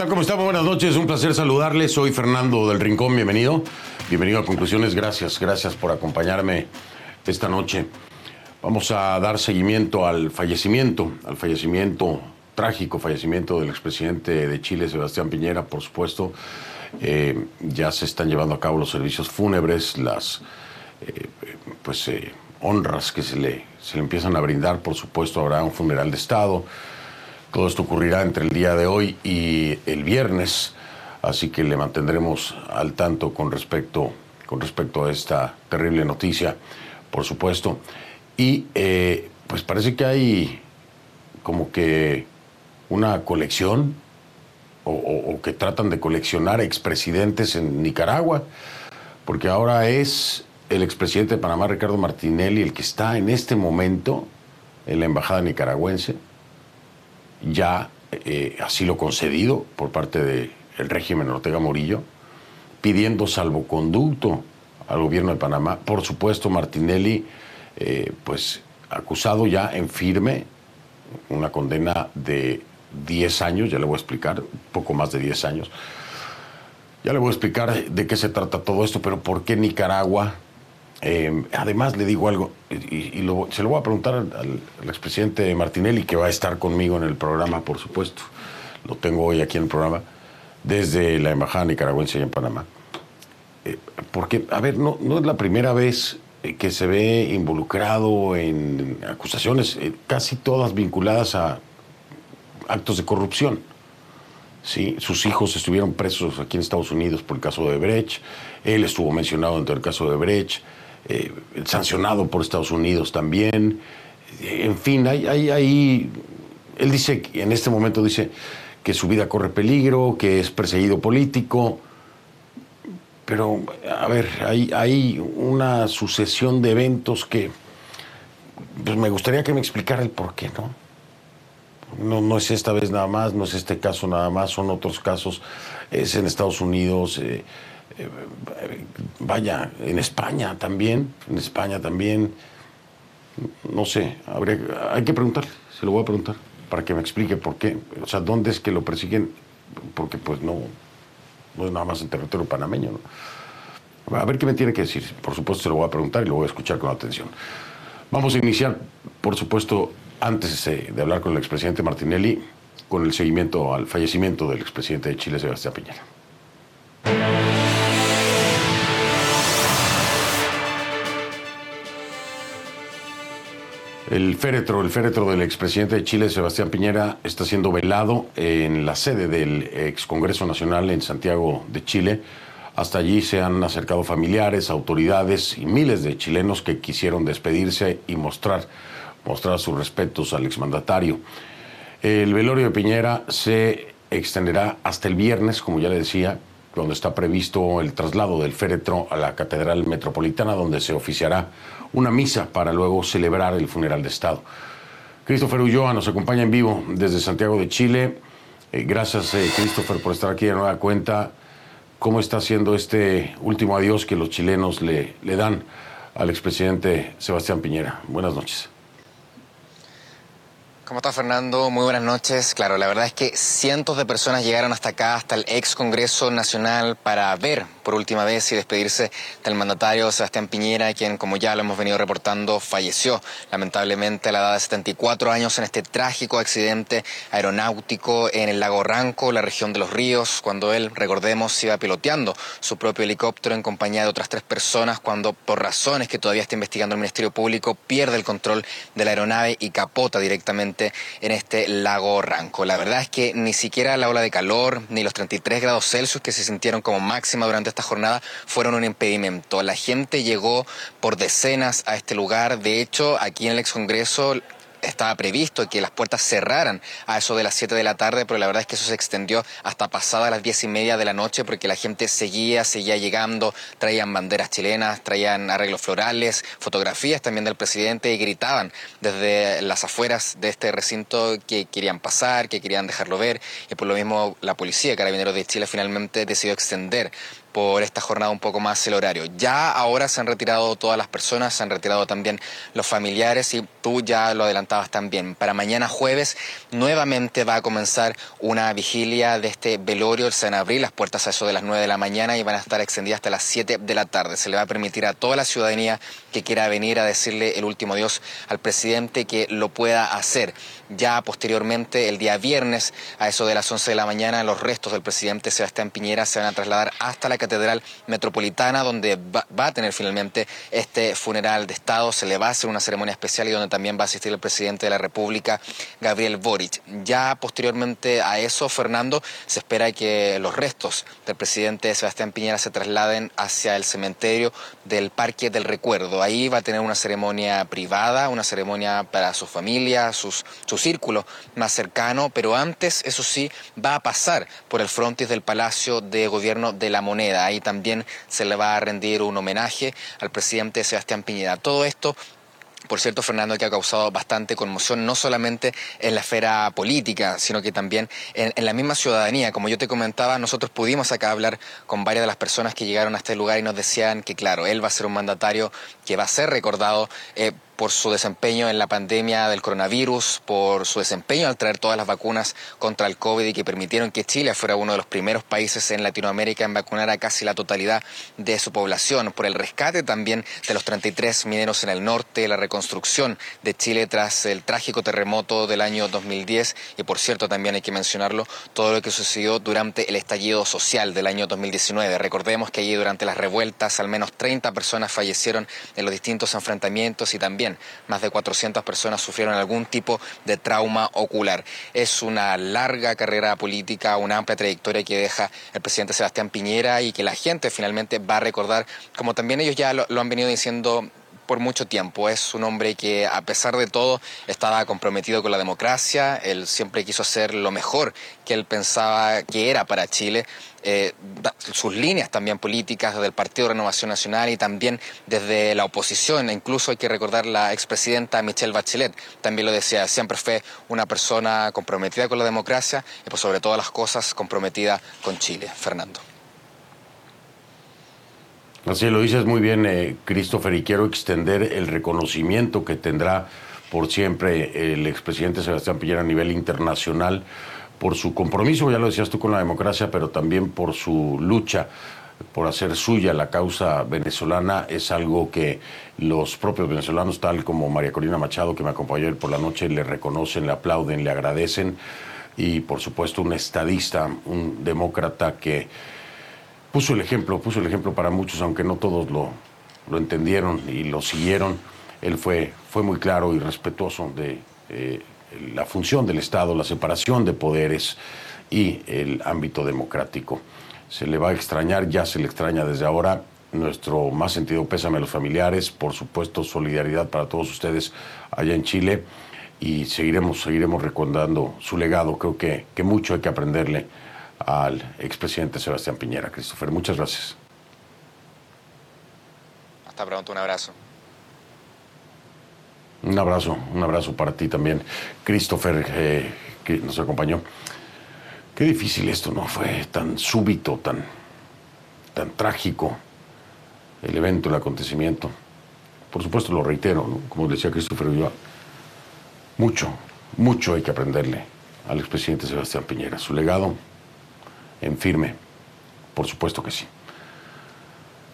tal? ¿Cómo estamos? Buenas noches, un placer saludarles. Soy Fernando del Rincón, bienvenido. Bienvenido a Conclusiones, gracias, gracias por acompañarme esta noche. Vamos a dar seguimiento al fallecimiento, al fallecimiento, trágico fallecimiento del expresidente de Chile, Sebastián Piñera, por supuesto. Eh, ya se están llevando a cabo los servicios fúnebres, las eh, pues, eh, honras que se le, se le empiezan a brindar, por supuesto, habrá un funeral de Estado. Todo esto ocurrirá entre el día de hoy y el viernes, así que le mantendremos al tanto con respecto, con respecto a esta terrible noticia, por supuesto. Y eh, pues parece que hay como que una colección o, o- o que tratan de coleccionar expresidentes en Nicaragua, porque ahora es el expresidente de Panamá, Ricardo Martinelli, el que está en este momento en la embajada nicaragüense ya eh, asilo concedido por parte del régimen Ortega Morillo, pidiendo salvoconducto al gobierno de Panamá. Por supuesto, Martinelli, eh, pues acusado ya en firme, una condena de 10 años, ya le voy a explicar, poco más de 10 años. Ya le voy a explicar de qué se trata todo esto, pero por qué Nicaragua. Eh, además, le digo algo, y, lo- se lo voy a preguntar al, al- expresidente Martinelli, que va a estar conmigo en el programa, por supuesto. Lo tengo hoy aquí en el programa, desde la Embajada Nicaragüense en Panamá. Eh, porque, a ver, no, no es la primera vez eh, que se ve involucrado en acusaciones, eh, casi todas vinculadas a actos de corrupción. Sí, sus hijos estuvieron presos aquí en Estados Unidos por el caso de Brecht. Él estuvo mencionado dentro del caso de Brecht, eh, sancionado por Estados Unidos también. En fin, hay, hay, hay- él dice, en este momento dice que su vida corre peligro, que es perseguido político. Pero, a ver, hay, hay una sucesión de eventos que pues, me gustaría que me explicara el por qué, ¿no? No, no es esta vez nada más, no es este caso nada más, son otros casos. Es en Estados Unidos, eh, eh, vaya, en España también, en España también. No sé, habría, hay que preguntarle, se lo voy a preguntar, para que me explique por qué. O sea, ¿dónde es que lo persiguen? Porque pues no, no es nada más en territorio panameño, ¿no? A ver qué me tiene que decir. Por supuesto, se lo voy a preguntar y lo voy a escuchar con atención. Vamos a iniciar, por supuesto, antes eh, de hablar con el expresidente Martinelli, con el seguimiento al fallecimiento del expresidente de Chile, Sebastián Piñera. El féretro, el féretro del expresidente de Chile, Sebastián Piñera, está siendo velado en la sede del ex Congreso Nacional en Santiago de Chile. Hasta allí se han acercado familiares, autoridades y miles de chilenos que quisieron despedirse y mostrar, mostrar sus respetos al exmandatario. El velorio de Piñera se extenderá hasta el viernes, como ya le decía, donde está previsto el traslado del féretro a la Catedral Metropolitana, donde se oficiará una misa para luego celebrar el funeral de Estado. Christopher Ulloa nos acompaña en vivo desde Santiago de Chile. Eh, gracias, eh, Christopher, por estar aquí de nueva cuenta. ¿Cómo está siendo este último adiós que los chilenos le, le dan al expresidente Sebastián Piñera? Buenas noches. ¿Cómo está Fernando? Muy buenas noches. Claro, la verdad es que cientos de personas llegaron hasta acá, hasta el ex Congreso Nacional, para ver por última vez y despedirse del mandatario Sebastián Piñera, quien, como ya lo hemos venido reportando, falleció lamentablemente a la edad de 74 años en este trágico accidente aeronáutico en el lago Ranco, la región de los ríos, cuando él, recordemos, iba piloteando su propio helicóptero en compañía de otras tres personas, cuando por razones que todavía está investigando el Ministerio Público, pierde el control de la aeronave y capota directamente en este lago Ranco. La verdad es que ni siquiera la ola de calor ni los 33 grados Celsius que se sintieron como máxima durante esta jornada fueron un impedimento. La gente llegó por decenas a este lugar. De hecho, aquí en el ex Congreso estaba previsto que las puertas cerraran a eso de las 7 de la tarde, pero la verdad es que eso se extendió hasta pasada las 10 y media de la noche porque la gente seguía, seguía llegando, traían banderas chilenas, traían arreglos florales, fotografías también del presidente y gritaban desde las afueras de este recinto que querían pasar, que querían dejarlo ver y por lo mismo la policía, Carabineros de Chile, finalmente decidió extender por esta jornada un poco más el horario. Ya ahora se han retirado todas las personas, se han retirado también los familiares y tú ya lo adelantabas también. Para mañana jueves nuevamente va a comenzar una vigilia de este velorio. Se van a abrir las puertas a eso de las 9 de la mañana y van a estar extendidas hasta las 7 de la tarde. Se le va a permitir a toda la ciudadanía que quiera venir a decirle el último adiós al presidente que lo pueda hacer. Ya posteriormente, el día viernes, a eso de las 11 de la mañana, los restos del presidente Sebastián Piñera se van a trasladar hasta la Catedral Metropolitana, donde va, a tener finalmente este funeral de Estado. Se le va a hacer una ceremonia especial y donde también va a asistir el presidente de la República, Gabriel Boric. Ya posteriormente a eso, Fernando, se espera que los restos del presidente Sebastián Piñera se trasladen hacia el cementerio del Parque del Recuerdo. Ahí va a tener una ceremonia privada, una ceremonia para su familia, sus, sus círculo más cercano, pero antes, eso sí, va a pasar por el frontis del Palacio de Gobierno de la Moneda. Ahí también se le va a rendir un homenaje al presidente Sebastián Piñera. Todo esto por cierto, Fernando, que ha causado bastante conmoción, no solamente en la esfera política, sino que también en, la misma ciudadanía. Como yo te comentaba, nosotros pudimos acá hablar con varias de las personas que llegaron a este lugar y nos decían que, claro, él va a ser un mandatario que va a ser recordado. Eh, por su desempeño en la pandemia del coronavirus, por su desempeño al traer todas las vacunas contra el COVID y que permitieron que Chile fuera uno de los primeros países en Latinoamérica en vacunar a casi la totalidad de su población, por el rescate también de los 33 mineros en el norte, la reconstrucción de Chile tras el trágico terremoto del año 2010 y por cierto también hay que mencionarlo, todo lo que sucedió durante el estallido social del año 2019. Recordemos que allí durante las revueltas al menos 30 personas fallecieron en los distintos enfrentamientos y también más de 400 personas sufrieron algún tipo de trauma ocular. Es una larga carrera política, una amplia trayectoria que deja el presidente Sebastián Piñera y que la gente finalmente va a recordar, como también ellos ya lo, lo han venido diciendo por mucho tiempo. Es un hombre que, a pesar de todo, estaba comprometido con la democracia. Él siempre quiso hacer lo mejor que él pensaba que era para Chile. Eh, sus líneas también políticas desde el Partido de Renovación Nacional y también desde la oposición. Incluso hay que recordar la expresidenta Michelle Bachelet también lo decía, siempre fue una persona comprometida con la democracia y por sobre todas las cosas comprometida con Chile. Fernando. Así lo dices muy bien, eh, Christopher, y quiero extender el reconocimiento que tendrá por siempre el expresidente Sebastián Piñera a nivel internacional por su compromiso, ya lo decías tú, con la democracia, pero también por su lucha por hacer suya la causa venezolana. Es algo que los propios venezolanos, tal como María Corina Machado, que me acompañó ayer por la noche, le reconocen, le aplauden, le agradecen, y por supuesto un estadista, un demócrata que puso el ejemplo, puso el ejemplo para muchos, aunque no todos lo, lo entendieron y lo siguieron. Él fue, fue muy claro y respetuoso de eh, la función del Estado, la separación de poderes y el ámbito democrático. Se le va a extrañar, ya se le extraña desde ahora. Nuestro más sentido pésame a los familiares, por supuesto solidaridad para todos ustedes allá en Chile y seguiremos, seguiremos recordando su legado. Creo que, que mucho hay que aprenderle al expresidente Sebastián Piñera. Christopher, muchas gracias. Hasta pronto, un abrazo. Un abrazo, un abrazo para ti también, Christopher, eh, que nos acompañó. Qué difícil esto, ¿no? Fue tan súbito, tan, tan trágico el evento, el acontecimiento. Por supuesto, lo reitero, ¿no? Como decía Christopher, yo mucho, Mucho hay que aprenderle al expresidente Sebastián Piñera. Su legado en firme, por supuesto que sí.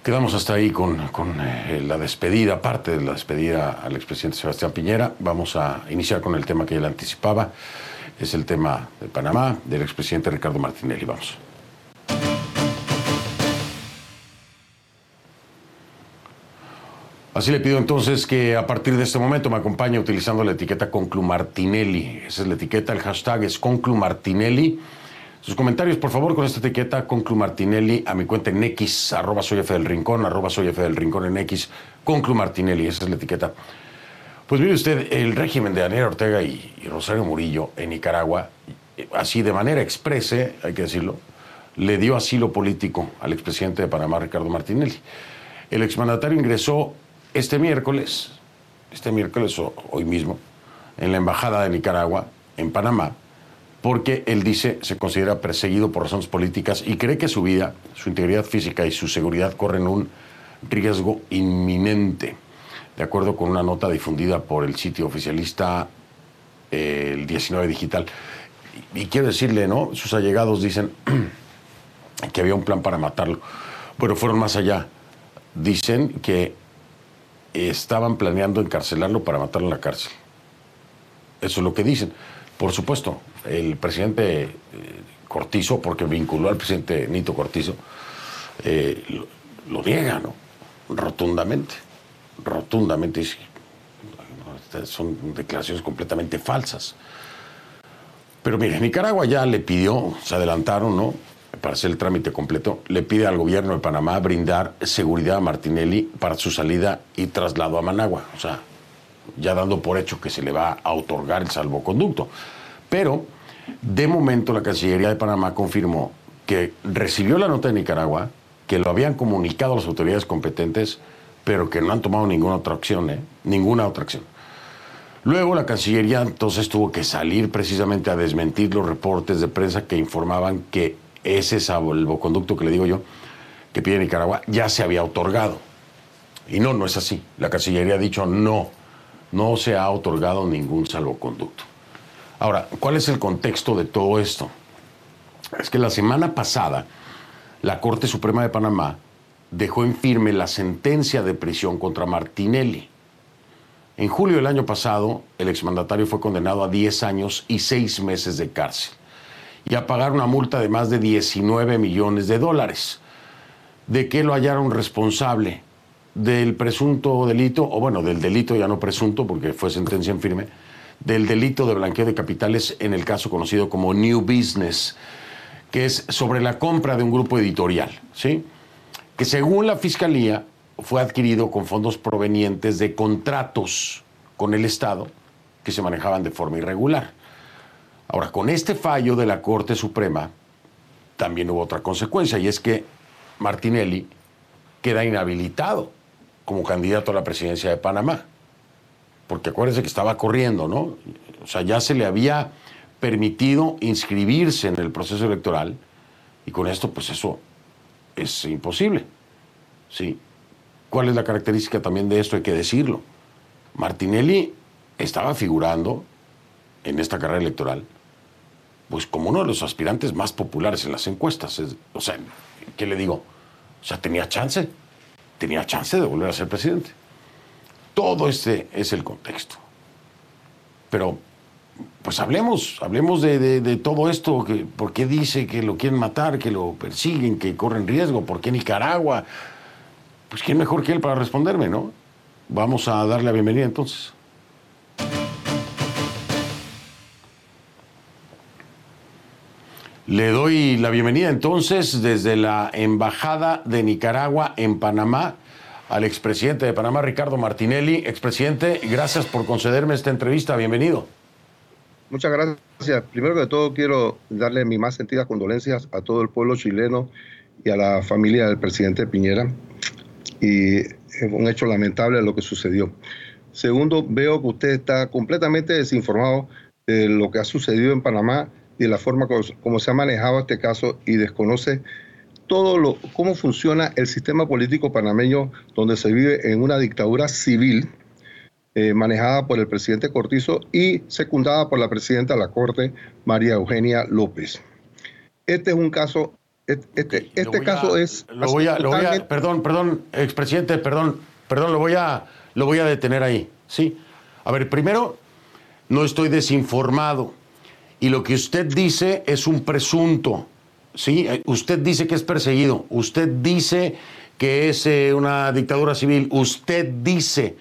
Quedamos hasta ahí con, eh, la despedida, parte de la despedida al expresidente Sebastián Piñera. Vamos a iniciar con el tema que él anticipaba. Es el tema de Panamá, del expresidente Ricardo Martinelli. Vamos. Así le pido entonces que a partir de este momento me acompañe utilizando la etiqueta Conclumartinelli. Esa es la etiqueta, el hashtag es Conclumartinelli. Sus comentarios, por favor, con esta etiqueta Conclumartinelli a mi cuenta en X, arroba soy F del Rincón, arroba soy F del Rincón en X, Conclumartinelli, esa es la etiqueta. Pues mire usted, el régimen de Daniel Ortega y, Rosario Murillo en Nicaragua, así de manera exprese, hay que decirlo, le dio asilo político al expresidente de Panamá, Ricardo Martinelli. El exmandatario ingresó este miércoles, este miércoles o hoy mismo, en la Embajada de Nicaragua, en Panamá, porque él dice se considera perseguido por razones políticas y cree que su vida, su integridad física y su seguridad corren un riesgo inminente, de acuerdo con una nota difundida por el sitio oficialista el 19 Digital. Y quiero decirle, ¿no? Sus allegados dicen que había un plan para matarlo, pero fueron más allá. Dicen que estaban planeando encarcelarlo para matarlo en la cárcel. Eso es lo que dicen. Por supuesto, el presidente eh, Cortizo, porque vinculó al presidente Nito Cortizo, eh, lo, niega, ¿no? Rotundamente. Rotundamente. Son declaraciones completamente falsas. Pero mire, Nicaragua ya le pidió, se adelantaron, ¿no? para hacer el trámite completo, le pide al gobierno de Panamá brindar seguridad a Martinelli para su salida y traslado a Managua. O sea, ya dando por hecho que se le va a otorgar el salvoconducto. Pero, de momento, la Cancillería de Panamá confirmó que recibió la nota de Nicaragua, que lo habían comunicado a las autoridades competentes, pero que no han tomado ninguna otra acción, ¿eh? Ninguna otra acción. Luego la Cancillería entonces tuvo que salir precisamente a desmentir los reportes de prensa que informaban que ese salvoconducto que le digo yo, que pide Nicaragua, ya se había otorgado. Y no, no es así. La Cancillería ha dicho no, no se ha otorgado ningún salvoconducto. Ahora, ¿cuál es el contexto de todo esto? Es que la semana pasada la Corte Suprema de Panamá dejó en firme la sentencia de prisión contra Martinelli. En julio del año pasado, el exmandatario fue condenado a 10 años y 6 meses de cárcel y a pagar una multa de más de 19 millones de dólares. ¿De qué lo hallaron responsable? Del presunto delito, o bueno, del delito ya no presunto, porque fue sentencia en firme, del delito de blanqueo de capitales en el caso conocido como New Business, que es sobre la compra de un grupo editorial, ¿sí? Que según la fiscalía fue adquirido con fondos provenientes de contratos con el Estado que se manejaban de forma irregular. Ahora, con este fallo de la Corte Suprema, también hubo otra consecuencia, y es que Martinelli queda inhabilitado como candidato a la presidencia de Panamá. Porque acuérdense que estaba corriendo, ¿no? O sea, ya se le había permitido inscribirse en el proceso electoral y con esto, pues eso es imposible. ¿Sí? ¿Cuál es la característica también de esto? Hay que decirlo. Martinelli estaba figurando en esta carrera electoral pues como uno de los aspirantes más populares en las encuestas. o sea, ¿qué le digo? O sea, tenía chance, tenía chance de volver a ser presidente. Todo este es el contexto. Pero, pues hablemos, hablemos de, todo esto, que, por qué dice que lo quieren matar, que lo persiguen, que corren riesgo, por qué Nicaragua. Pues quién mejor que él para responderme, ¿no? Vamos a darle la bienvenida entonces. Le doy la bienvenida entonces desde la Embajada de Nicaragua en Panamá al expresidente de Panamá, Ricardo Martinelli. Expresidente, gracias por concederme esta entrevista. Bienvenido. Muchas gracias. Primero que todo quiero darle mis más sentidas condolencias a todo el pueblo chileno y a la familia del presidente Piñera. Y es un hecho lamentable lo que sucedió. Segundo, veo que usted está completamente desinformado de lo que ha sucedido en Panamá y de la forma como, se ha manejado este caso y desconoce todo lo cómo funciona el sistema político panameño donde se vive en una dictadura civil eh, manejada por el presidente Cortizo y secundada por la presidenta de la Corte, María Eugenia López. Este es un caso, este, este caso es... Lo voy a, lo voy a, perdón, perdón, expresidente, perdón, perdón, lo voy a, lo voy a detener ahí, ¿sí? A ver, primero, no estoy desinformado y lo que usted dice es un presunto, ¿sí? Usted dice que es perseguido, usted dice que es eh, una dictadura civil, usted dice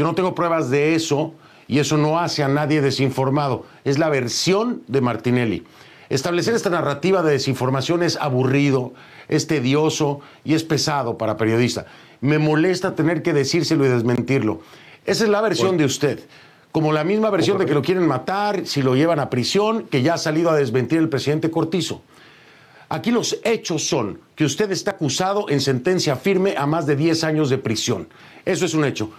yo no tengo pruebas de eso y eso no hace a nadie desinformado. Es la versión de Martinelli. Establecer esta narrativa de desinformación es aburrido, es tedioso y es pesado para periodista. Me molesta tener que decírselo y desmentirlo. Esa es la versión de usted. Como la misma versión de que lo quieren matar, si lo llevan a prisión, que ya ha salido a desmentir el presidente Cortizo. Aquí los hechos son que usted está acusado en sentencia firme a más de 10 años de prisión. Eso es un hecho.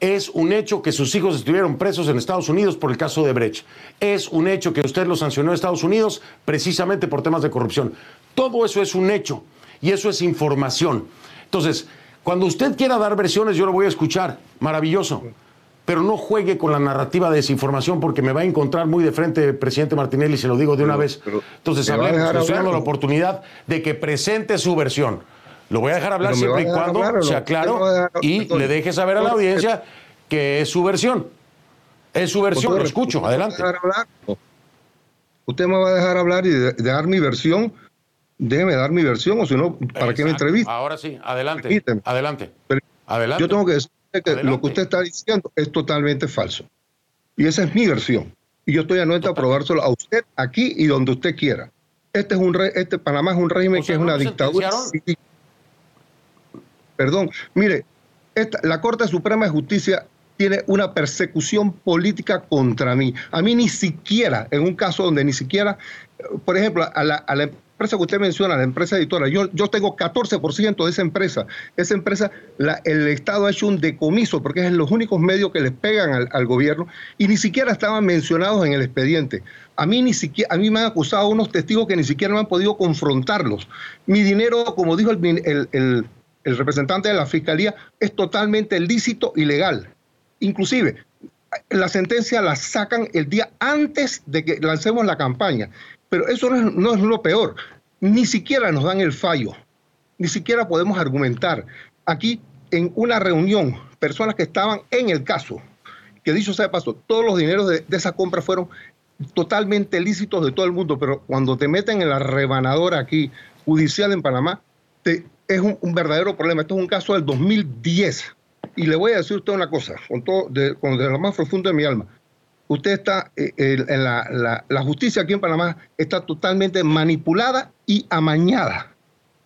Es un hecho que sus hijos estuvieron presos en Estados Unidos por el caso de Brecht. Es un hecho que usted lo sancionó en Estados Unidos precisamente por temas de corrupción. Todo eso es un hecho y eso es información. Entonces, cuando usted quiera dar versiones, yo lo voy a escuchar. Maravilloso. Pero no juegue con la narrativa de desinformación porque me va a encontrar muy de frente presidente Martinelli, se lo digo de una vez. Entonces, hablemos, le estoy dando la oportunidad de que presente su versión. Lo voy a dejar hablar siempre y cuando sea claro y le deje saber a la audiencia que es su versión. Es su versión, lo escucho, adelante. Usted me va a dejar hablar y de, dar mi versión. Déjeme dar mi versión, o si no, ¿para qué me entrevista? Ahora sí, adelante. Adelante. adelante. Yo tengo que decir que lo que usted está diciendo es totalmente falso. Y esa es mi versión. Y yo estoy anuente a probárselo a usted aquí y donde usted quiera. Este es un re, este Panamá es un régimen que es una dictadura perdón, mire, la Corte Suprema de Justicia tiene una persecución política contra mí. A mí ni siquiera, en un caso donde ni siquiera, por ejemplo, a la, empresa que usted menciona, la empresa editora, yo, yo tengo 14% de esa empresa. Esa empresa, el Estado ha hecho un decomiso porque es los únicos medios que les pegan al, gobierno y ni siquiera estaban mencionados en el expediente. A mí, ni siquiera, a mí me han acusado unos testigos que ni siquiera me han podido confrontarlos. Mi dinero, como dijo el representante de la fiscalía, es totalmente lícito y legal. Inclusive, la sentencia la sacan el día antes de que lancemos la campaña. Pero eso no es, lo peor. Ni siquiera nos dan el fallo. Ni siquiera podemos argumentar. Aquí, en una reunión, personas que estaban en el caso, que dicho sea de paso, todos los dineros de, esa compra fueron totalmente lícitos de todo el mundo, pero cuando te meten en la rebanadora aquí judicial en Panamá, es un, verdadero problema. Esto es un caso del 2010. Y le voy a decir usted una cosa, con todo, de, con lo más profundo de mi alma. Usted está, eh, en la, la justicia aquí en Panamá está totalmente manipulada y amañada.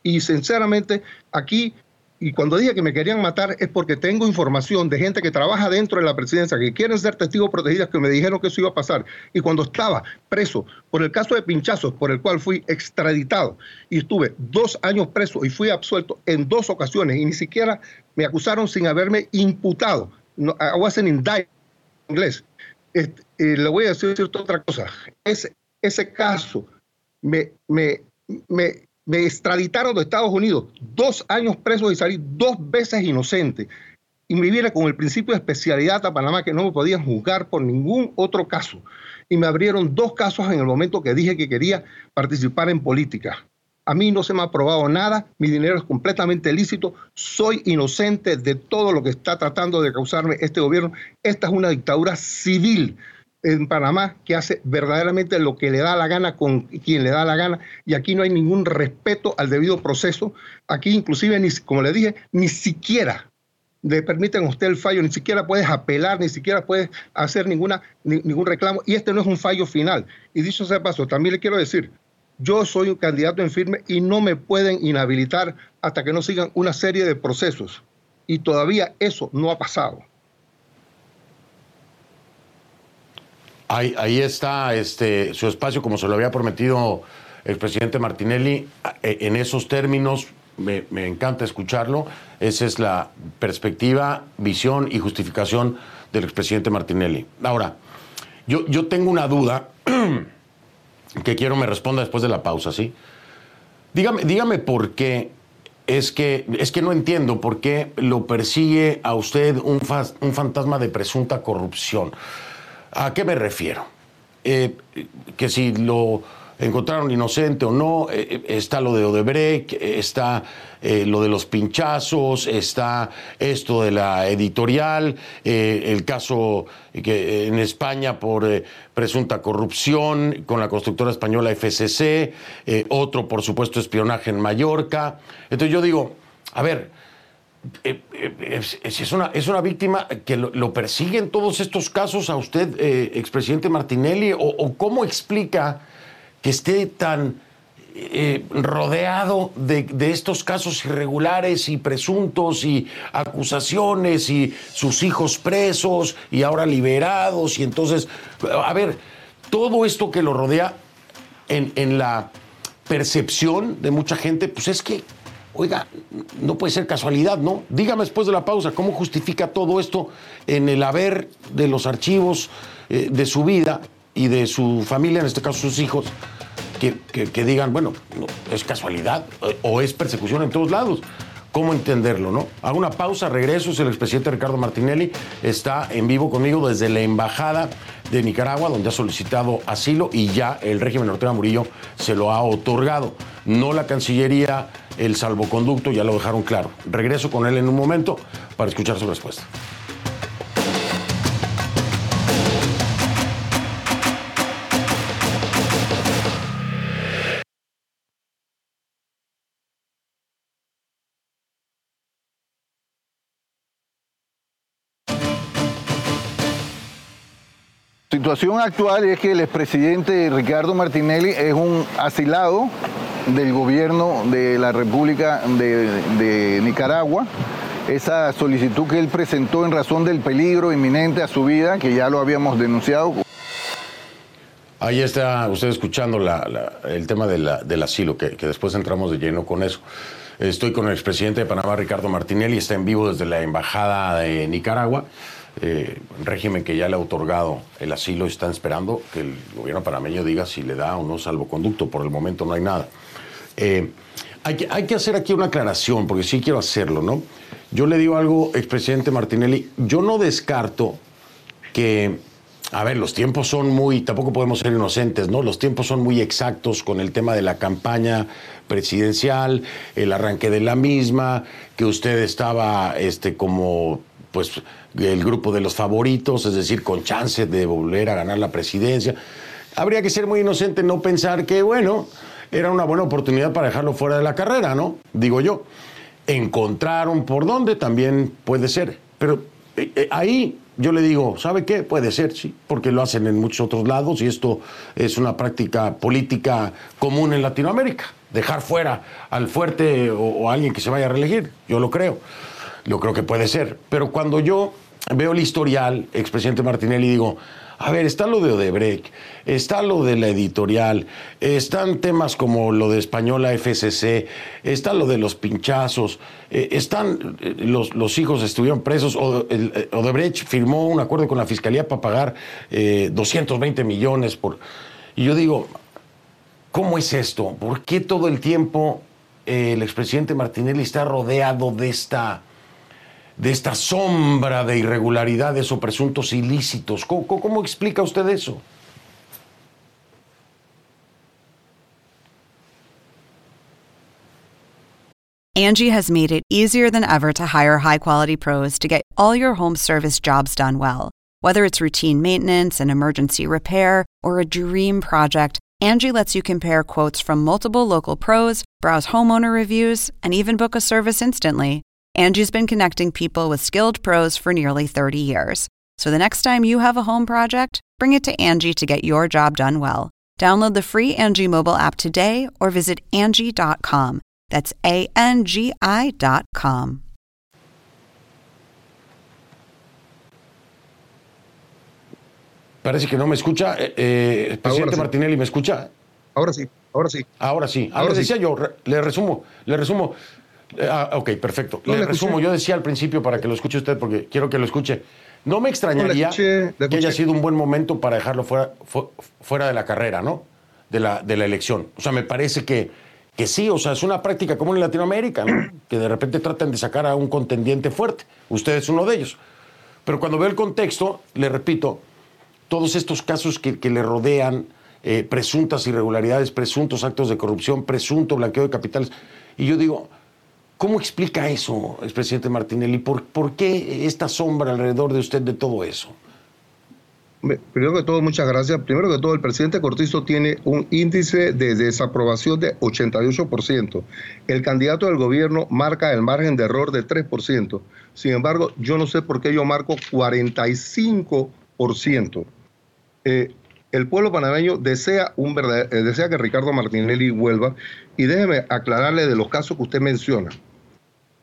Y sinceramente, aquí y cuando dije que me querían matar es porque tengo información de gente que trabaja dentro de la presidencia, que quieren ser testigos protegidos, que me dijeron que eso iba a pasar. Y cuando estaba preso por el caso de pinchazos, por el cual fui extraditado y estuve dos años preso y fui absuelto en dos ocasiones y ni siquiera me acusaron sin haberme imputado. No, I wasn't indicted inglés. Este, le voy a decir otra cosa. Ese, ese caso me, me, me extraditaron de Estados Unidos, dos años preso y salí dos veces inocente. Y me vine con el principio de especialidad a Panamá que no me podían juzgar por ningún otro caso. Y me abrieron dos casos en el momento que dije que quería participar en política. A mí no se me ha aprobado nada, mi dinero es completamente lícito, soy inocente de todo lo que está tratando de causarme este gobierno. Esta es una dictadura civil en Panamá que hace verdaderamente lo que le da la gana con quien le da la gana y aquí no hay ningún respeto al debido proceso. Aquí inclusive, ni, como le dije, ni siquiera le permiten a usted el fallo, ni siquiera puedes apelar, ni siquiera puedes hacer ninguna, ningún reclamo y este no es un fallo final. Y dicho sea paso, también le quiero decir, yo soy un candidato en firme y no me pueden inhabilitar hasta que no sigan una serie de procesos. Y todavía eso no ha pasado. Ahí, está este, su espacio, como se lo había prometido el presidente Martinelli, eh, en esos términos. Me, encanta escucharlo. Esa es la perspectiva, visión y justificación del expresidente Martinelli. Ahora, yo, yo tengo una duda que quiero me responda después de la pausa, ¿sí? Dígame, dígame por qué es que, es que no entiendo por qué lo persigue a usted un, un fantasma de presunta corrupción. ¿A qué me refiero? Eh, que si lo encontraron inocente o no, eh, eh, está lo de Odebrecht, está lo de los pinchazos, está esto de la editorial, el caso que, en España por presunta corrupción con la constructora española FCC, otro por supuesto espionaje en Mallorca. Entonces yo digo, a ver, eh, eh, es, una, es una víctima que lo, persiguen todos estos casos a usted, eh, expresidente Martinelli, o, cómo explica que esté tan rodeado de, estos casos irregulares y presuntos y acusaciones y sus hijos presos y ahora liberados y entonces, a ver, todo esto que lo rodea en, en la percepción de mucha gente, pues es que Oiga, no puede ser casualidad, ¿no? Dígame después de la pausa, ¿cómo justifica todo esto en el haber de los archivos eh, de su vida y de su familia, en este caso sus hijos, que, digan, bueno, es casualidad eh, o es persecución en todos lados? ¿Cómo entenderlo, no? Hago una pausa, regreso. El expresidente Ricardo Martinelli está en vivo conmigo desde la Embajada de Nicaragua, donde ha solicitado asilo y ya el régimen Ortega Murillo se lo ha otorgado. No la Cancillería el salvoconducto, ya lo dejaron claro. Regreso con él en un momento para escuchar su respuesta. Situación actual es que el expresidente Ricardo Martinelli es un asilado del gobierno de la República de, Nicaragua, esa solicitud que él presentó en razón del peligro inminente a su vida, que ya lo habíamos denunciado. Ahí está usted escuchando el tema del asilo, que, después entramos de lleno con eso. Estoy con el expresidente de Panamá, Ricardo Martinelli, está en vivo desde la Embajada de Nicaragua, eh, régimen que ya le ha otorgado el asilo y están esperando que el gobierno panameño diga si le da o no salvoconducto. Por el momento no hay nada. Eh, hay, que, hay que hacer aquí una aclaración, porque sí quiero hacerlo, ¿no? Yo le digo algo, expresidente Martinelli, yo no descarto que, a ver, los tiempos son muy, tampoco podemos ser inocentes, ¿no? Los tiempos son muy exactos con el tema de la campaña presidencial, el arranque de la misma, que usted estaba este, como, pues, el grupo de los favoritos, es decir, con chance de volver a ganar la presidencia. Habría que ser muy inocente no pensar que, bueno, era una buena oportunidad para dejarlo fuera de la carrera, ¿no? Digo yo. Encontraron por dónde también puede ser. Pero eh, eh, ahí yo le digo, ¿sabe qué? Puede ser, sí, porque lo hacen en muchos otros lados y esto es una práctica política común en Latinoamérica. Dejar fuera al fuerte o, a alguien que se vaya a reelegir, yo lo creo. Yo creo que puede ser. Pero cuando yo veo el historial, expresidente Martinelli, digo, a ver, está lo de Odebrecht, está lo de la editorial, están temas como lo de Española FCC, está lo de los pinchazos, eh, están eh, los, los, hijos estuvieron presos, eh, Odebrecht firmó un acuerdo con la fiscalía para pagar 220 millones por... Y yo digo, ¿cómo es esto? ¿Por qué todo el tiempo el expresidente Martinelli está rodeado de esta de esta sombra de irregularidades o presuntos ilícitos. ¿Cómo, cómo explica usted eso? Angie has made it easier than ever to hire high-quality pros to get all your home service jobs done well. Whether it's routine maintenance, an emergency repair, or a dream project, Angie lets you compare quotes from multiple local pros, browse homeowner reviews, and even book a service instantly. Angie's been connecting people with skilled pros for nearly 30 years. So the next time you have a home project, bring it to Angie to get your job done well. Download the free Angie mobile app today or visit Angie.com. That's A N G I.com. Parece que no me escucha. Eh, eh, presidente sí. Martinelli, ¿me escucha? Ahora sí, ahora sí. Ahora sí. Ahora, decía yo, le resumo, le resumo. Ah, ok, perfecto. le resumo, yo decía al principio para que lo escuche usted, porque quiero que lo escuche. No me extrañaría que haya sido un buen momento para dejarlo fuera, fuera de la carrera, ¿no? De la, de la elección. O sea, me parece que, que sí, o sea, es una práctica común en Latinoamérica, ¿no? que de repente tratan de sacar a un contendiente fuerte. Usted es uno de ellos. Pero cuando veo el contexto, le repito, todos estos casos que, le rodean, eh, presuntas irregularidades, presuntos actos de corrupción, presunto blanqueo de capitales, y yo digo, ¿cómo explica eso, expresidente Martinelli? ¿Por, ¿Por qué esta sombra alrededor de usted de todo eso? Primero que todo, muchas gracias. Primero que todo, el presidente Cortizo tiene un índice de desaprobación de 88%. El candidato del gobierno marca el margen de error de 3%. Sin embargo, yo no sé por qué yo marco 45%. Eh, el pueblo panameño desea, un eh, desea que Ricardo Martinelli vuelva y déjeme aclararle de los casos que usted menciona.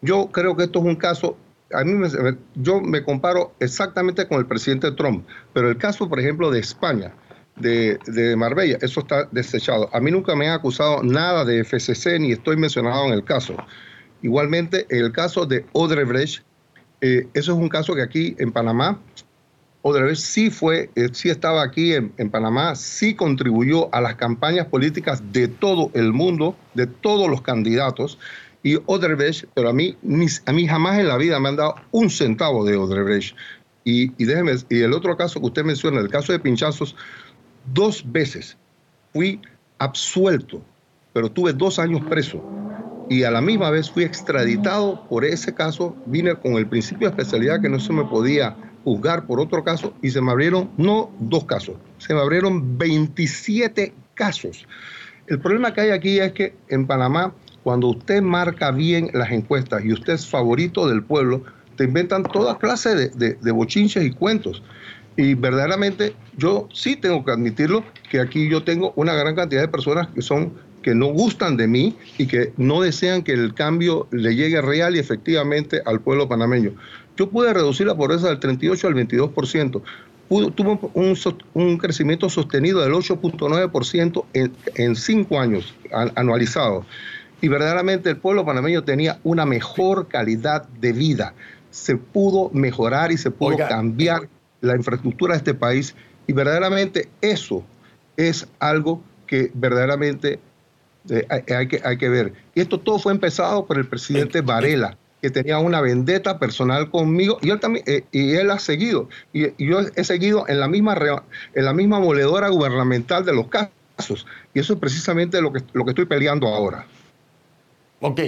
Yo creo que esto es un caso a mí me, yo me comparo exactamente con el presidente Trump, pero el caso, por ejemplo, de España, de, Marbella, eso está desechado. A mí nunca me han acusado nada de FCC ni estoy mencionado en el caso. Igualmente, el caso de Odebrecht, eh, eso es un caso que aquí en Panamá, Odebrecht sí fue, eh, sí estaba aquí en, en, Panamá, sí contribuyó a las campañas políticas de todo el mundo, de todos los candidatos y Odebrecht, pero a mí, a mí jamás en la vida me han dado un centavo de Odebrecht. Y, y déjeme, y el otro caso que usted menciona, el caso de pinchazos, dos veces fui absuelto, pero tuve dos años preso. Y a la misma vez fui extraditado por ese caso, vine con el principio de especialidad que no se me podía juzgar por otro caso y se me abrieron, no dos casos, se me abrieron 27 casos. El problema que hay aquí es que en Panamá cuando usted marca bien las encuestas y usted es favorito del pueblo, te inventan toda clase de, bochinches y cuentos. Y verdaderamente yo sí tengo que admitirlo, que aquí yo tengo una gran cantidad de personas que son que no gustan de mí y que no desean que el cambio le llegue real y efectivamente al pueblo panameño. Yo pude reducir la pobreza del 38 al 22%. tuvo un, un, crecimiento sostenido del 8.9% en, en cinco años anualizado y verdaderamente el pueblo panameño tenía una mejor calidad de vida. Se pudo mejorar y se pudo cambiar la infraestructura de este país y verdaderamente eso es algo que verdaderamente eh, hay, que, hay que ver. Y esto todo fue empezado por el presidente Varela, que tenía una vendetta personal conmigo y él también eh, y él ha seguido y, yo he seguido en la misma en la misma moledora gubernamental de los casos y eso es precisamente lo que lo que estoy peleando ahora. Ok,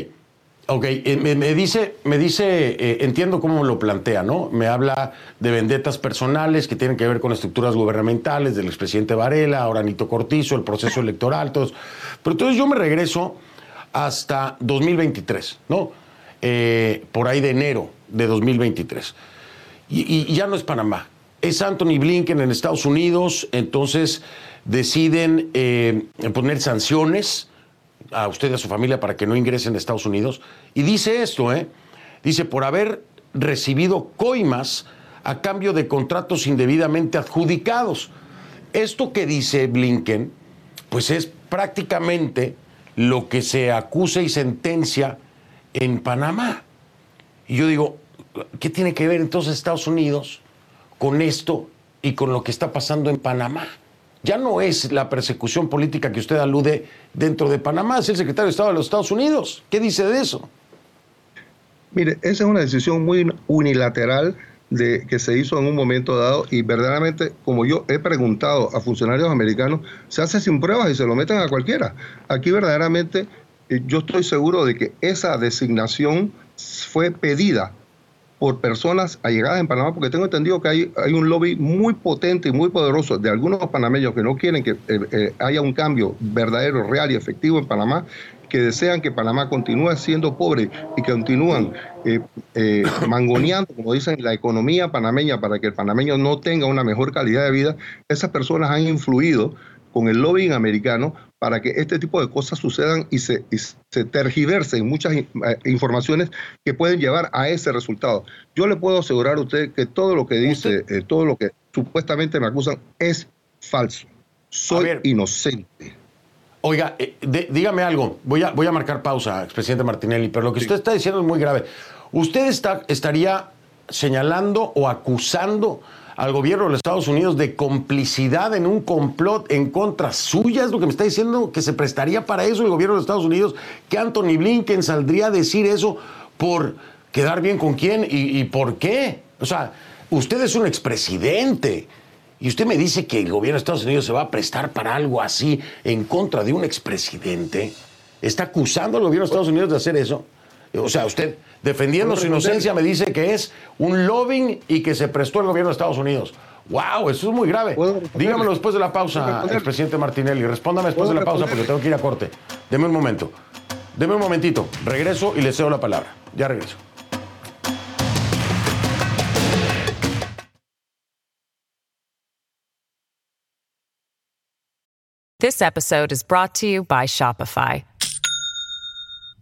ok. Eh, me, dice, me dice eh, entiendo cómo lo plantea, ¿no? Me habla de vendetas personales que tienen que ver con estructuras gubernamentales del expresidente Varela, ahora Nito Cortizo, el proceso electoral, todos. Pero entonces yo me regreso hasta 2023, ¿no? Eh, por ahí de enero de 2023. Y, y ya no es Panamá, es Anthony Blinken en Estados Unidos, entonces deciden poner sanciones a usted y a su familia para que no ingresen a Estados Unidos. Y dice esto, ¿eh? Dice, por haber recibido coimas a cambio de contratos indebidamente adjudicados. Esto que dice Blinken, pues es prácticamente lo que se acusa y sentencia en Panamá. Y yo digo, ¿qué tiene que ver entonces Estados Unidos con esto y con lo que está pasando en Panamá? Ya no es la persecución política que usted alude dentro de Panamá, es el secretario de Estado de los Estados Unidos. ¿Qué dice de eso? Mire, esa es una decisión muy unilateral de, que se hizo en un momento dado y verdaderamente, como yo he preguntado a funcionarios americanos, se hace sin pruebas y se lo meten a cualquiera. Aquí verdaderamente eh, yo estoy seguro de que esa designación fue pedida por personas allegadas en Panamá, porque tengo entendido que hay, hay un lobby muy potente y muy poderoso de algunos panameños que no quieren que eh, eh, haya un cambio verdadero, real y efectivo en Panamá, que desean que Panamá continúe siendo pobre y que continúan eh, mangoneando, como dicen, la economía panameña para que el panameño no tenga una mejor calidad de vida, esas personas han influido con el lobbying americano para que este tipo de cosas sucedan y se, se tergiversen muchas eh, informaciones que pueden llevar a ese resultado. Yo le puedo asegurar a usted que todo lo que dice, eh, todo lo que supuestamente me acusan es falso. Soy inocente. Oiga, eh, dígame algo. Voy a, voy a marcar pausa, expresidente Martinelli, pero lo que usted está diciendo es muy grave. ¿Usted está, estaría señalando o acusando al gobierno de los Estados Unidos de complicidad en un complot en contra suya, es lo que me está diciendo, que se prestaría para eso el gobierno de los Estados Unidos, que Anthony Blinken saldría a decir eso por quedar bien con quién y, y por qué. O sea, usted es un expresidente. Y usted me dice que el gobierno de Estados Unidos se va a prestar para algo así en contra de un expresidente. ¿Está acusando al gobierno de Estados Unidos de hacer eso? O sea, usted, defendiendo su inocencia, me dice que es un lobbying y que se prestó el gobierno de Estados Unidos. ¡Wow! Eso es muy grave. Dígamelo después de la pausa, expresidente Martinelli. Respóndame después de la pausa porque tengo que ir a corte. Deme un momento. Deme un momentito. Regreso y le cedo la palabra. Ya regreso. This episode is brought to you by Shopify.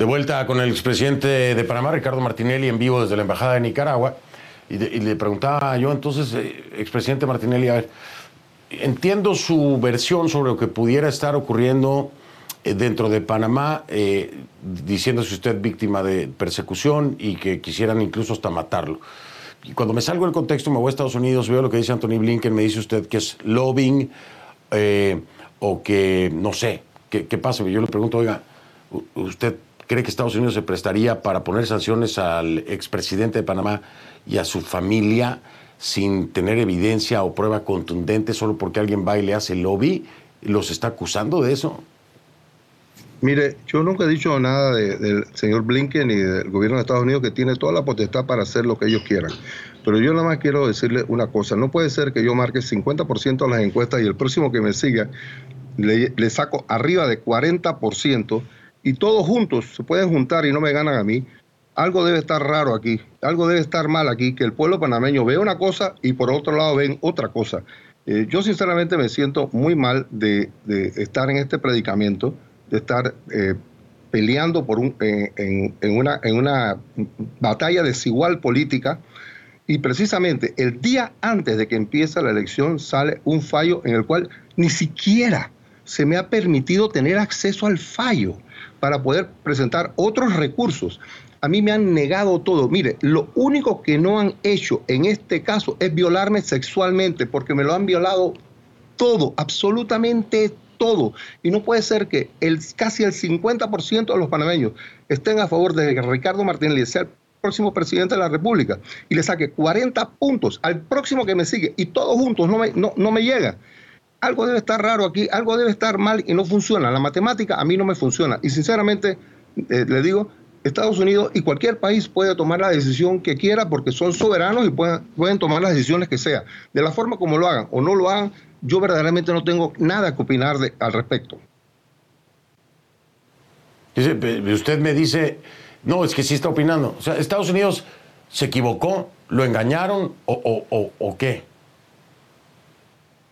De vuelta con el expresidente de Panamá, Ricardo Martinelli, en vivo desde la Embajada de Nicaragua. Y, le preguntaba yo entonces, eh, expresidente Martinelli, a ver, entiendo su versión sobre lo que pudiera estar ocurriendo eh, dentro de Panamá, eh, diciéndose usted víctima de persecución y que quisieran incluso hasta matarlo. Y cuando me salgo del contexto, me voy a Estados Unidos, veo lo que dice Anthony Blinken, me dice usted que es lobbying o que no sé, ¿qué, qué pasa? Yo le pregunto, oiga, ¿usted cree que Estados Unidos se prestaría para poner sanciones al expresidente de Panamá y a su familia sin tener evidencia o prueba contundente solo porque alguien va y le hace lobby? ¿Los está acusando de eso? Mire, yo nunca he dicho nada de- del señor Blinken ni del gobierno de Estados Unidos que tiene toda la potestad para hacer lo que ellos quieran. Pero yo nada más quiero decirle una cosa, no puede ser que yo marque 50% en las encuestas y el próximo que me siga le saco arriba de 40% y todos juntos se pueden juntar y no me ganan a mí. Algo debe estar raro aquí, algo debe estar mal aquí, que el pueblo panameño ve una cosa y por otro lado ven otra cosa. Eh, yo sinceramente me siento muy mal de, estar en este predicamento, de estar eh, peleando por un, en una, en una batalla desigual política y precisamente el día antes de que empiece la elección sale un fallo en el cual ni siquiera se me ha permitido tener acceso al fallo para poder presentar otros recursos. A mí me han negado todo. Mire, lo único que no han hecho en este caso es violarme sexualmente, porque me lo han violado todo, absolutamente todo. Y no puede ser que el, casi el 50% de los panameños estén a favor de Ricardo Martinelli sea el próximo presidente de la República y le saque 40 puntos al próximo que me sigue y todos juntos no me, no, no me llega. Algo debe estar raro aquí, algo debe estar mal y no funciona. La matemática a mí no me funciona. Y sinceramente, eh, le digo, Estados Unidos y cualquier país puede tomar la decisión que quiera porque son soberanos y pueden, pueden tomar las decisiones que sea. De la forma como lo hagan o no lo hagan, yo verdaderamente no tengo nada que opinar de- al respecto. Usted me dice, no, es que sí está opinando. O sea, Estados Unidos se equivocó, lo engañaron o, o- o- o qué.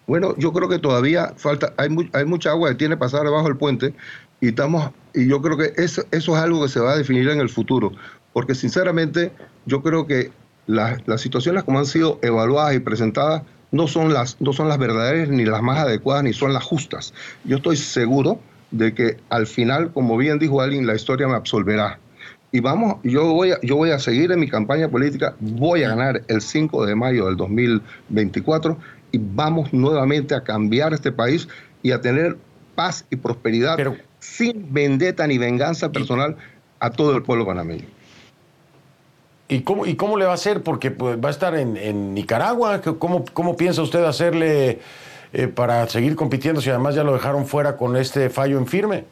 Bueno, yo creo que todavía falta, hay, hay mucha agua que tiene que pasar debajo del puente y estamos, y yo creo que eso, eso es algo que se va a definir en el futuro, porque sinceramente yo creo que las, las situaciones como han sido evaluadas y presentadas no son las, no son las verdaderas ni las más adecuadas ni son las justas. Yo estoy seguro de que al final, como bien dijo alguien, la historia me absolverá. Y vamos, yo voy, a, yo voy a seguir en mi campaña política, voy a ganar el 5 de mayo del 2024 y vamos nuevamente a cambiar este país y a tener paz y prosperidad Pero- sin vendetta ni venganza personal a todo el pueblo panameño. ¿Y cómo, ¿Y cómo le va a hacer? Porque pues, va a estar en, Nicaragua. ¿Cómo, ¿Cómo, piensa usted hacerle eh, para seguir compitiendo si además ya lo dejaron fuera con este fallo en firme?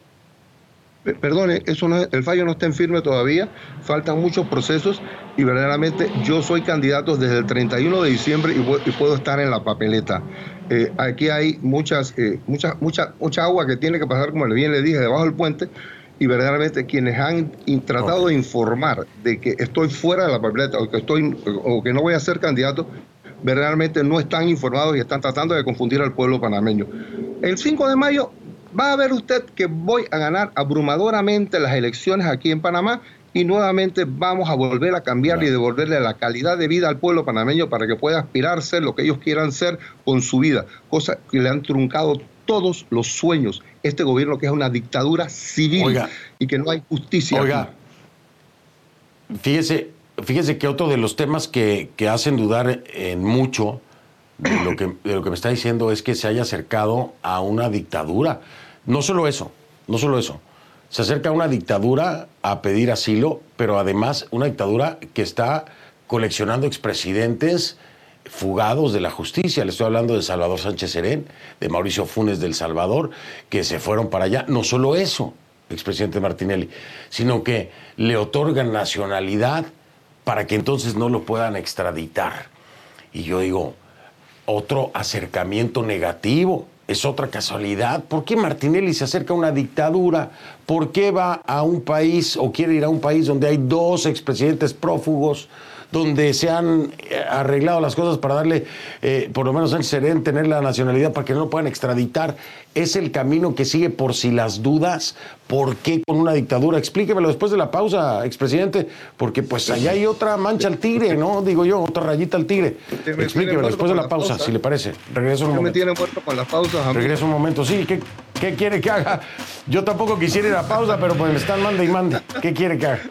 Perdone, eso no, el fallo no está en firme todavía, faltan muchos procesos y verdaderamente yo soy candidato desde el 31 de diciembre y, puedo estar en la papeleta. Eh, aquí hay muchas, eh, mucha, mucha, mucha agua que tiene que pasar, como bien le dije, debajo del puente y verdaderamente quienes han tratado de informar de que estoy fuera de la papeleta o que, estoy, o que no voy a ser candidato, verdaderamente no están informados y están tratando de confundir al pueblo panameño. El 5 de mayo va a ver usted que voy a ganar abrumadoramente las elecciones aquí en Panamá y nuevamente vamos a volver a cambiar y devolverle la calidad de vida al pueblo panameño para que pueda aspirar a ser lo que ellos quieran ser con su vida, cosa que le han truncado todos los sueños este gobierno que es una dictadura civil y que no hay justicia. Oiga, fíjese, fíjese que otro de los temas que, hacen dudar en mucho de lo, que, de lo que me está diciendo es que se haya acercado a una dictadura. No solo eso, no solo eso. Se acerca una dictadura a pedir asilo, pero además una dictadura que está coleccionando expresidentes fugados de la justicia. Le estoy hablando de Salvador Sánchez Serén, de Mauricio Funes del Salvador, que se fueron para allá. No solo eso, expresidente Martinelli, sino que le otorgan nacionalidad para que entonces no lo puedan extraditar. Y yo digo, otro acercamiento negativo. Es otra casualidad. ¿Por qué Martinelli se acerca a una dictadura? ¿Por qué va a un país o quiere ir a un país donde hay dos expresidentes prófugos? Donde se han eh, arreglado las cosas para darle, eh, por lo menos Sánchez Serén, tener la nacionalidad para que no lo puedan extraditar. Es el camino que sigue por si las dudas. ¿Por qué con una dictadura? Explíquemelo después de la pausa, expresidente, porque pues allá hay otra mancha al tigre, ¿no? Digo yo, otra rayita al tigre. Explíquemelo después de la pausa, si le parece. Regreso un momento. me tiene muerto con las pausas. Regreso un momento, sí. ¿Qué, ¿Qué quiere que haga? Yo tampoco quisiera ir a pausa, pero pues me están manda y manda. ¿Qué quiere que haga?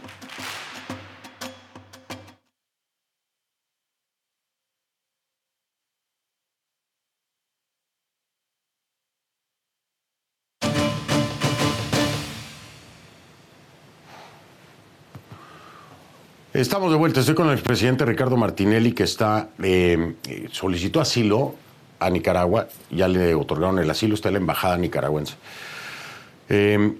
Estamos de vuelta. Estoy con el expresidente Ricardo Martinelli, que está eh, solicitó asilo a Nicaragua. Ya le otorgaron el asilo. Está en la embajada nicaragüense. Eh,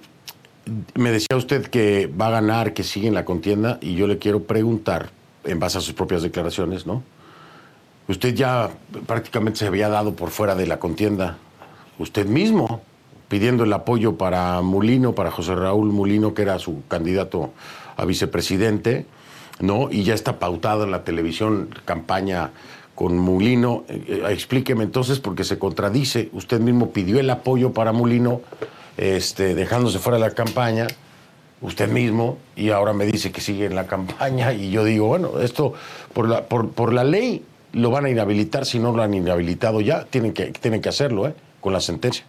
me decía usted que va a ganar, que sigue en la contienda, y yo le quiero preguntar, en base a sus propias declaraciones, ¿no? Usted ya prácticamente se había dado por fuera de la contienda, usted mismo, pidiendo el apoyo para Mulino, para José Raúl Mulino, que era su candidato a vicepresidente. ¿No? Y ya está pautado en la televisión campaña con Mulino. Eh, explíqueme entonces, porque se contradice. Usted mismo pidió el apoyo para Mulino, este, dejándose fuera de la campaña, usted mismo, y ahora me dice que sigue en la campaña. Y yo digo, bueno, esto por la, por, por la ley lo van a inhabilitar. Si no lo han inhabilitado ya, tienen que, tienen que hacerlo, ¿eh? Con la sentencia.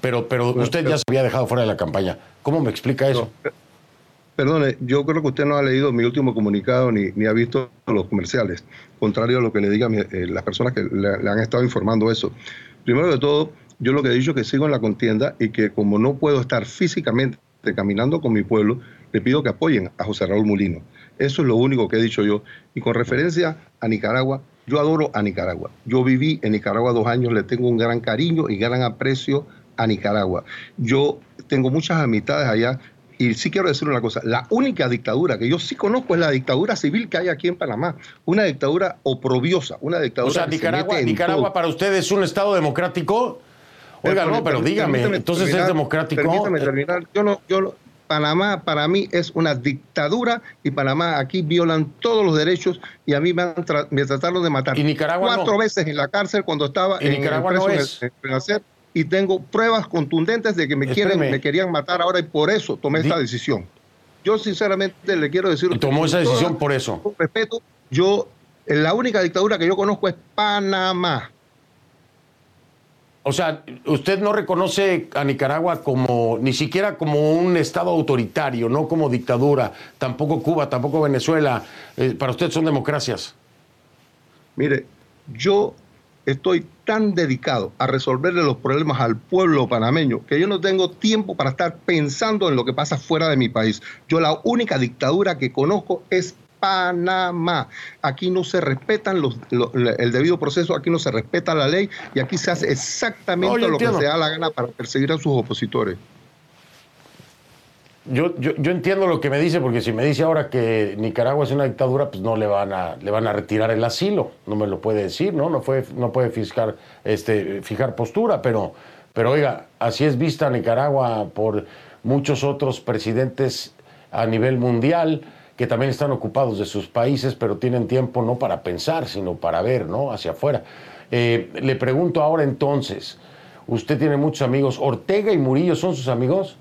Pero, pero usted ya se había dejado fuera de la campaña. ¿Cómo me explica eso? Perdone, yo creo que usted no ha leído mi último comunicado ni, ni ha visto los comerciales, contrario a lo que le digan eh, las personas que le, han estado informando eso. Primero de todo, yo lo que he dicho es que sigo en la contienda y que como no puedo estar físicamente caminando con mi pueblo, le pido que apoyen a José Raúl Mulino. Eso es lo único que he dicho yo. Y con referencia a Nicaragua, yo adoro a Nicaragua. Yo viví en Nicaragua dos años, le tengo un gran cariño y gran aprecio a Nicaragua. Yo tengo muchas amistades allá, y sí quiero decir una cosa, la única dictadura que yo sí conozco es la dictadura civil que hay aquí en Panamá, una dictadura oprobiosa, una dictadura... O sea, Nicaragua, Nicaragua para usted es un Estado democrático. Oiga, no, pero dígame, entonces es democrático. Permítame terminar. Yo no, yo Panamá para mí es una dictadura y Panamá aquí violan todos los derechos y a mí me, trataron de matar ¿Y Nicaragua cuatro veces en la cárcel cuando estaba en Nicaragua no es? En, y tengo pruebas contundentes de que me, quieren, me querían matar ahora y por eso tomé esta decisión. Yo sinceramente le quiero decir... Y tomó esa decisión por eso. Con respeto, yo, la única dictadura que yo conozco es Panamá. O sea, usted no reconoce a Nicaragua como, ni siquiera como un Estado autoritario, no como dictadura, tampoco Cuba, tampoco Venezuela. Eh, para usted son democracias. Mire, yo estoy tan dedicado a resolverle los problemas al pueblo panameño que yo no tengo tiempo para estar pensando en lo que pasa fuera de mi país. Yo la única dictadura que conozco es Panamá. Aquí no se respetan los, el debido proceso, aquí no se respeta la ley y aquí se hace exactamente lo que se da la gana para perseguir a sus opositores. Yo, yo, yo, entiendo lo que me dice, porque si me dice ahora que Nicaragua es una dictadura, pues no le van a, le van a retirar el asilo. No me lo puede decir, ¿no? No, fue, no puede fiscar, este, fijar postura, pero, pero oiga, así es vista Nicaragua por muchos otros presidentes a nivel mundial que también están ocupados de sus países, pero tienen tiempo no para pensar, sino para ver, ¿no? Hacia afuera. Eh, le pregunto ahora entonces, usted tiene muchos amigos, ¿Ortega y Murillo son sus amigos?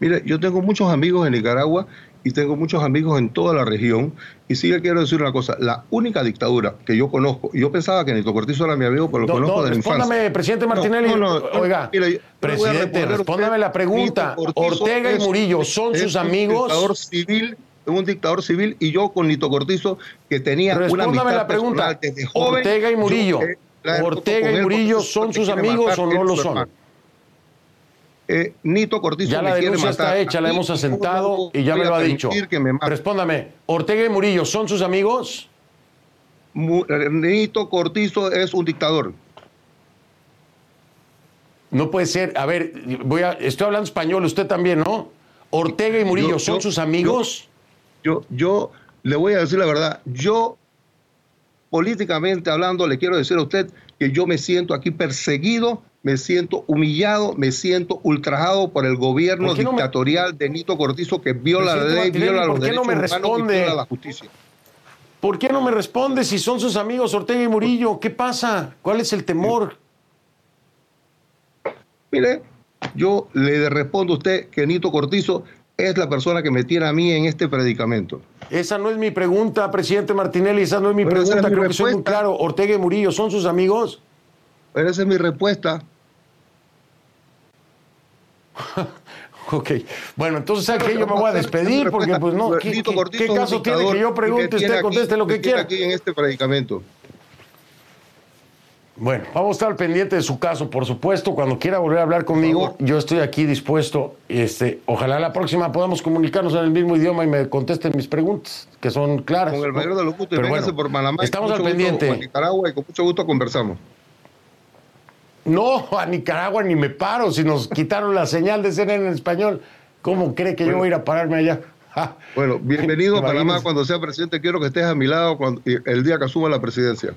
Mire, yo tengo muchos amigos en Nicaragua y tengo muchos amigos en toda la región. Y sí que quiero decir una cosa, la única dictadura que yo conozco, yo pensaba que Nito Cortizo era mi amigo, pero lo conozco de la infancia. presidente Martinelli. Oiga, presidente, respóndame la pregunta. Ortega y Murillo, ¿son sus amigos? Un dictador civil, un dictador civil, y yo con Nito Cortizo, que tenía una amistad la pregunta. desde joven. Ortega y Murillo. Ortega y Murillo, ¿son sus amigos o no lo son? Eh, Nito Cortizo ya la denuncia está hecha, la hemos asentado y ya me lo ha dicho. Respóndame, Ortega y Murillo, ¿son sus amigos? Eh, Nito Cortizo es un dictador. No puede ser. A ver, voy a, estoy hablando español, usted también, ¿no? Ortega y Murillo, ¿son sus amigos? Yo, yo le voy a decir la verdad. Yo, políticamente hablando, le quiero decir a usted que yo me siento aquí perseguido me siento humillado, me siento ultrajado por el gobierno dictatorial de Nito Cortizo que viola la ley, viola los derechos humanos y viola la justicia. ¿Por qué no me responde si son sus amigos Ortega y Murillo? ¿Qué pasa? ¿Cuál es el temor? Mire, yo le respondo a usted que Nito Cortizo es la persona que me tiene a mí en este predicamento. Esa no es mi pregunta, presidente Martinelli, esa no es mi pregunta, creo que soy muy claro. Ortega y Murillo, ¿son sus amigos? Pero esa es mi respuesta. ok, bueno, entonces ¿sabe que yo me voy a despedir? Porque pues no, ¿qué, caso tiene que yo pregunte, usted conteste lo que quiera? aquí en este predicamento. Bueno, vamos a estar pendiente de su caso, por supuesto. Cuando quiera volver a hablar conmigo, yo estoy aquí dispuesto. Este, ojalá la próxima podamos comunicarnos en el mismo idioma y me contesten mis preguntas, que son claras. Con el mayor de los gustos, y por Panamá. Estamos al pendiente. Nicaragua y con mucho gusto conversamos. No, a Nicaragua ni me paro. Si nos quitaron la señal de CNN en español, ¿cómo cree que yo voy a ir a pararme allá? bueno, bienvenido a Panamá cuando sea presidente. Quiero que estés a mi lado cuando, el día que asuma la presidencia.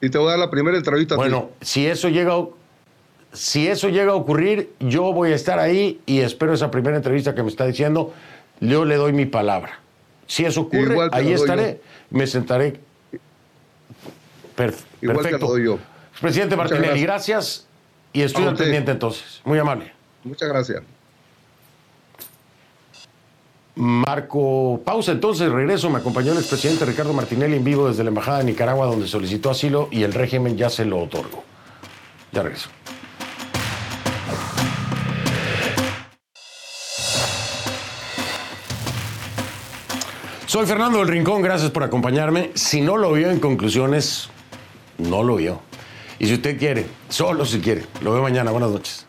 Y te voy a dar la primera entrevista. Bueno, si eso llega a, si eso llega a ocurrir, yo voy a estar ahí y espero esa primera entrevista que me está diciendo. Yo le doy mi palabra. Si eso ocurre, ahí estaré. Me sentaré. perfecto. Igual te lo doy yo. Presidente Martinelli, gracias. y estoy al pendiente entonces. Muy amable. Muchas gracias. Marco, pausa entonces, regreso. Me acompañó el expresidente Ricardo Martinelli en vivo desde la Embajada de Nicaragua, donde solicitó asilo y el régimen ya se lo otorgó. Ya regreso. Soy Fernando del Rincón, gracias por acompañarme. Si no lo vio en conclusiones, no lo vio. Y si usted quiere, solo si quiere, lo veo mañana. Buenas noches.